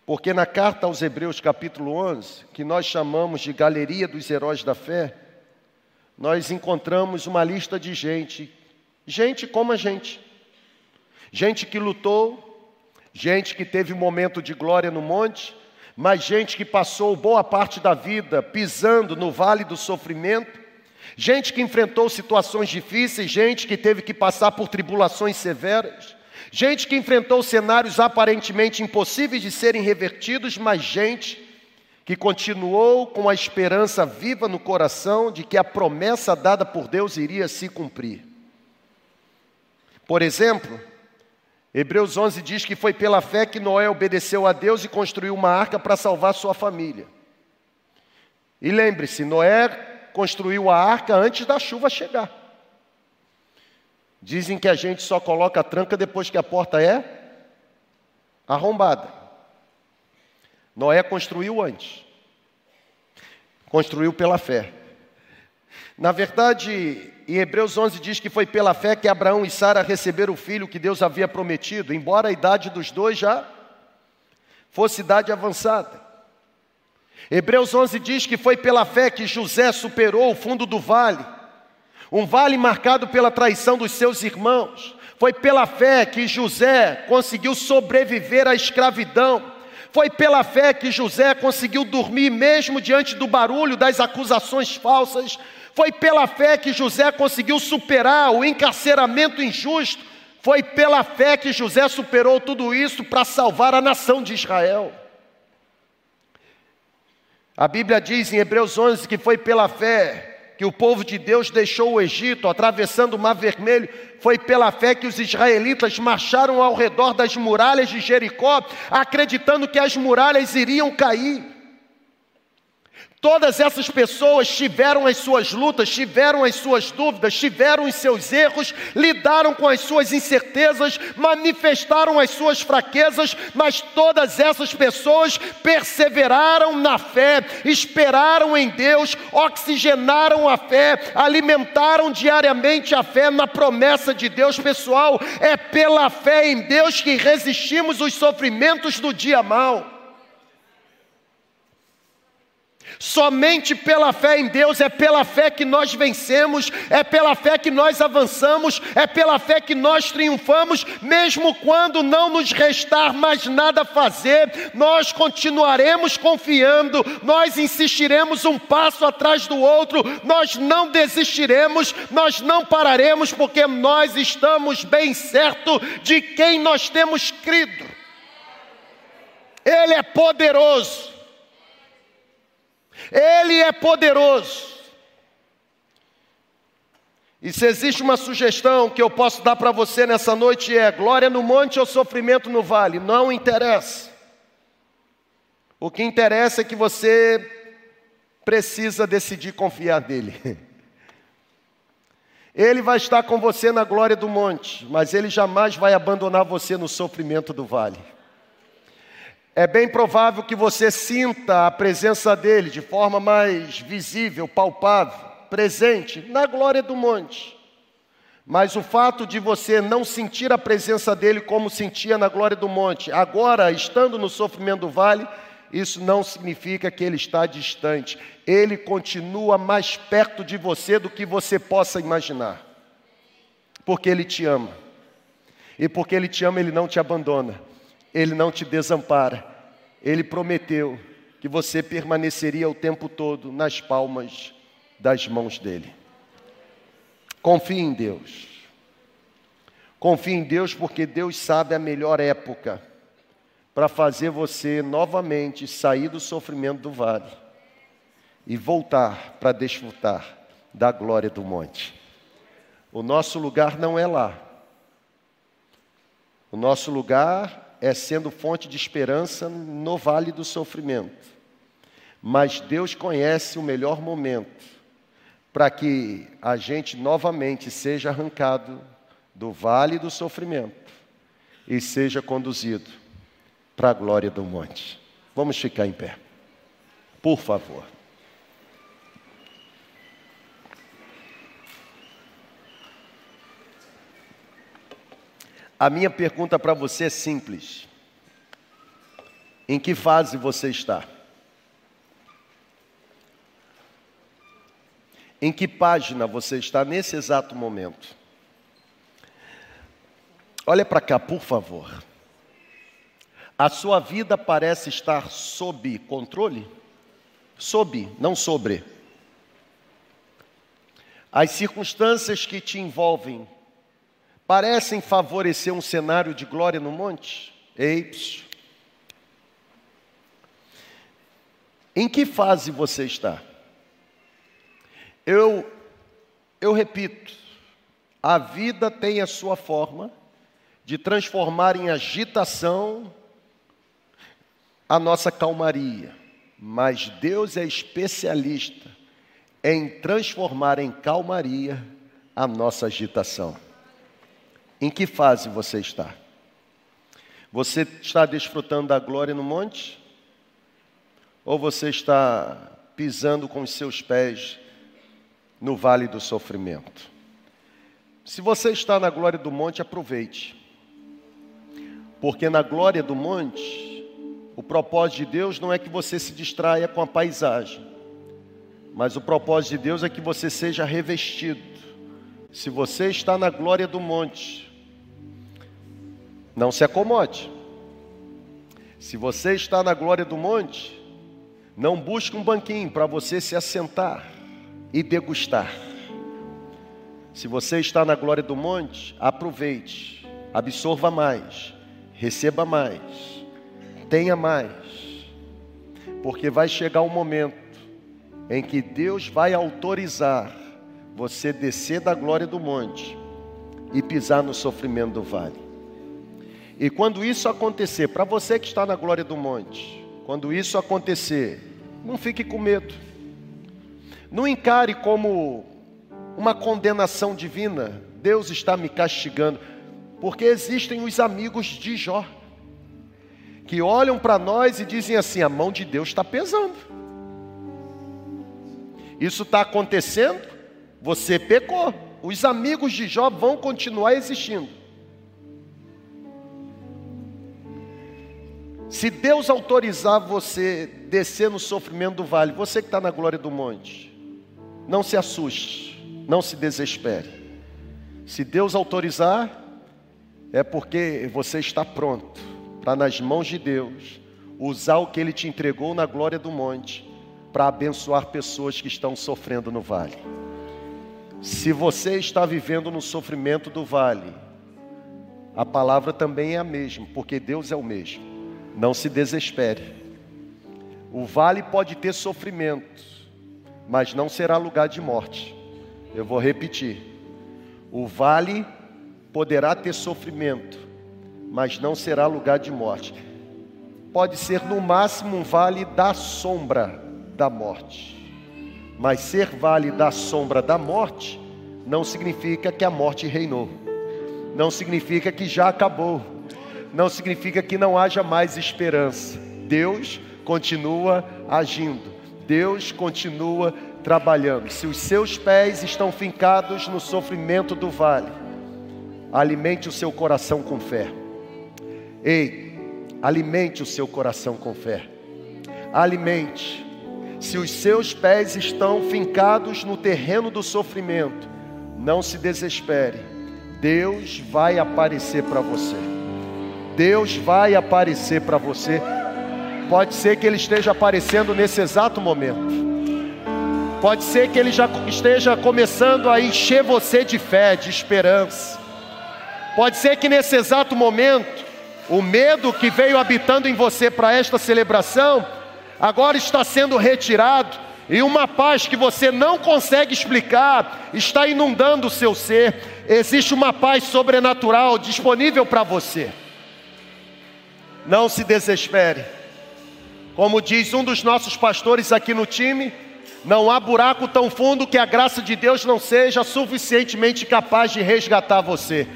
Porque na carta aos Hebreus, capítulo 11, que nós chamamos de Galeria dos Heróis da Fé, nós encontramos uma lista de gente, gente como a gente, gente que lutou, gente que teve um momento de glória no monte, mas gente que passou boa parte da vida pisando no vale do sofrimento, gente que enfrentou situações difíceis, gente que teve que passar por tribulações severas, gente que enfrentou cenários aparentemente impossíveis de serem revertidos, mas gente que continuou com a esperança viva no coração de que a promessa dada por Deus iria se cumprir. Por exemplo, Hebreus 11 diz que foi pela fé que Noé obedeceu a Deus e construiu uma arca para salvar sua família. E lembre-se, Noé construiu a arca antes da chuva chegar. Dizem que a gente só coloca a tranca depois que a porta é arrombada. Noé construiu antes. Construiu pela fé. Na verdade, em Hebreus 11 diz que foi pela fé que Abraão e Sara receberam o filho que Deus havia prometido, embora a idade dos dois já fosse idade avançada. Hebreus 11 diz que foi pela fé que José superou o fundo do vale, um vale marcado pela traição dos seus irmãos. Foi pela fé que José conseguiu sobreviver à escravidão. Foi pela fé que José conseguiu dormir mesmo diante do barulho das acusações falsas foi pela fé que José conseguiu superar o encarceramento injusto. Foi pela fé que José superou tudo isso para salvar a nação de Israel. A Bíblia diz em Hebreus 11 que foi pela fé que o povo de Deus deixou o Egito, atravessando o Mar Vermelho, foi pela fé que os israelitas marcharam ao redor das muralhas de Jericó, acreditando que as muralhas iriam cair. Todas essas pessoas tiveram as suas lutas, tiveram as suas dúvidas, tiveram os seus erros, lidaram com as suas incertezas, manifestaram as suas fraquezas, mas todas essas pessoas perseveraram na fé, esperaram em Deus, oxigenaram a fé, alimentaram diariamente a fé na promessa de Deus, pessoal. É pela fé em Deus que resistimos os sofrimentos do dia mau. Somente pela fé em Deus, é pela fé que nós vencemos, é pela fé que nós avançamos, é pela fé que nós triunfamos, mesmo quando não nos restar mais nada a fazer, nós continuaremos confiando, nós insistiremos um passo atrás do outro, nós não desistiremos, nós não pararemos, porque nós estamos bem certo de quem nós temos crido. Ele é poderoso. Ele é poderoso. E se existe uma sugestão que eu posso dar para você nessa noite é: glória no monte ou sofrimento no vale? Não interessa. O que interessa é que você precisa decidir confiar nele. Ele vai estar com você na glória do monte, mas ele jamais vai abandonar você no sofrimento do vale é bem provável que você sinta a presença dele de forma mais visível, palpável, presente na glória do monte. Mas o fato de você não sentir a presença dele como sentia na glória do monte, agora estando no sofrimento do vale, isso não significa que ele está distante. Ele continua mais perto de você do que você possa imaginar. Porque ele te ama. E porque ele te ama, ele não te abandona. Ele não te desampara. Ele prometeu que você permaneceria o tempo todo nas palmas das mãos dele. Confie em Deus. Confie em Deus porque Deus sabe a melhor época para fazer você novamente sair do sofrimento do vale e voltar para desfrutar da glória do monte. O nosso lugar não é lá. O nosso lugar é sendo fonte de esperança no vale do sofrimento. Mas Deus conhece o melhor momento para que a gente novamente seja arrancado do vale do sofrimento e seja conduzido para a glória do monte. Vamos ficar em pé. Por favor. A minha pergunta para você é simples: Em que fase você está? Em que página você está nesse exato momento? Olha para cá, por favor. A sua vida parece estar sob controle? Sob, não sobre. As circunstâncias que te envolvem parecem favorecer um cenário de glória no monte? Eips. Em que fase você está? Eu, eu repito, a vida tem a sua forma de transformar em agitação a nossa calmaria, mas Deus é especialista em transformar em calmaria a nossa agitação. Em que fase você está? Você está desfrutando da glória no monte? Ou você está pisando com os seus pés no vale do sofrimento? Se você está na glória do monte, aproveite. Porque na glória do monte, o propósito de Deus não é que você se distraia com a paisagem, mas o propósito de Deus é que você seja revestido. Se você está na glória do monte, não se acomode. Se você está na glória do monte, não busque um banquinho para você se assentar e degustar. Se você está na glória do monte, aproveite, absorva mais, receba mais, tenha mais, porque vai chegar um momento em que Deus vai autorizar você descer da glória do monte e pisar no sofrimento do vale. E quando isso acontecer, para você que está na glória do monte, quando isso acontecer, não fique com medo. Não encare como uma condenação divina. Deus está me castigando, porque existem os amigos de Jó que olham para nós e dizem assim: a mão de Deus está pesando. Isso está acontecendo, você pecou. Os amigos de Jó vão continuar existindo. Se Deus autorizar você descer no sofrimento do vale, você que está na glória do monte, não se assuste, não se desespere. Se Deus autorizar, é porque você está pronto para, nas mãos de Deus, usar o que Ele te entregou na glória do monte para abençoar pessoas que estão sofrendo no vale. Se você está vivendo no sofrimento do vale, a palavra também é a mesma, porque Deus é o mesmo. Não se desespere. O vale pode ter sofrimento, mas não será lugar de morte. Eu vou repetir. O vale poderá ter sofrimento, mas não será lugar de morte. Pode ser no máximo um vale da sombra da morte. Mas ser vale da sombra da morte não significa que a morte reinou. Não significa que já acabou. Não significa que não haja mais esperança. Deus continua agindo. Deus continua trabalhando. Se os seus pés estão fincados no sofrimento do vale, alimente o seu coração com fé. Ei, alimente o seu coração com fé. Alimente. Se os seus pés estão fincados no terreno do sofrimento, não se desespere. Deus vai aparecer para você. Deus vai aparecer para você. Pode ser que Ele esteja aparecendo nesse exato momento. Pode ser que Ele já esteja começando a encher você de fé, de esperança. Pode ser que nesse exato momento o medo que veio habitando em você para esta celebração, agora está sendo retirado, e uma paz que você não consegue explicar está inundando o seu ser. Existe uma paz sobrenatural disponível para você. Não se desespere. Como diz um dos nossos pastores aqui no time, não há buraco tão fundo que a graça de Deus não seja suficientemente capaz de resgatar você.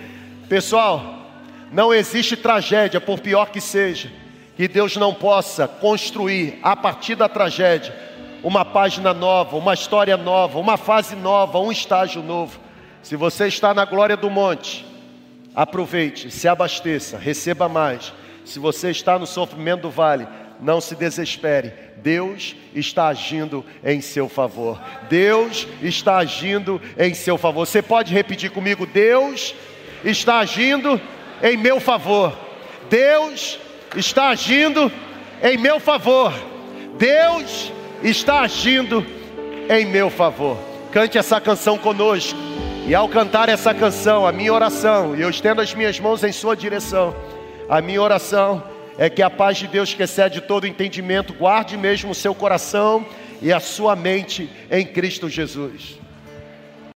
Pessoal, não existe tragédia, por pior que seja, que Deus não possa construir a partir da tragédia uma página nova, uma história nova, uma fase nova, um estágio novo. Se você está na glória do monte, aproveite, se abasteça, receba mais. Se você está no sofrimento do vale, não se desespere. Deus está agindo em seu favor. Deus está agindo em seu favor. Você pode repetir comigo: Deus está agindo em meu favor. Deus está agindo em meu favor. Deus está agindo em meu favor. Cante essa canção conosco. E ao cantar essa canção, a minha oração, e eu estendo as minhas mãos em sua direção, a minha oração é que a paz de Deus que excede todo entendimento guarde mesmo o seu coração e a sua mente em Cristo Jesus.